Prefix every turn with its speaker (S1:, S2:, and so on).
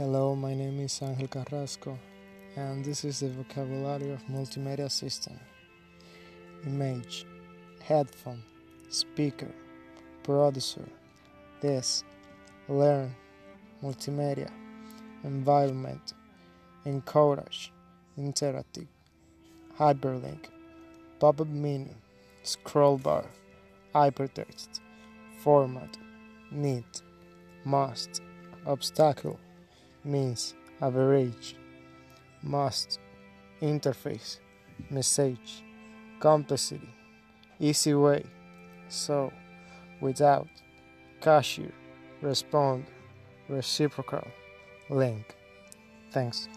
S1: Hello, my name is Angel Carrasco, and this is the vocabulary of multimedia system. Image, headphone, speaker, producer, this, learn, multimedia, environment, encourage, interactive, hyperlink, pop up menu, scroll bar, hypertext, format, need, must, obstacle, means, average, must, interface, message, complexity, easy way, so, without, cashier, respond, reciprocal, link. Thanks.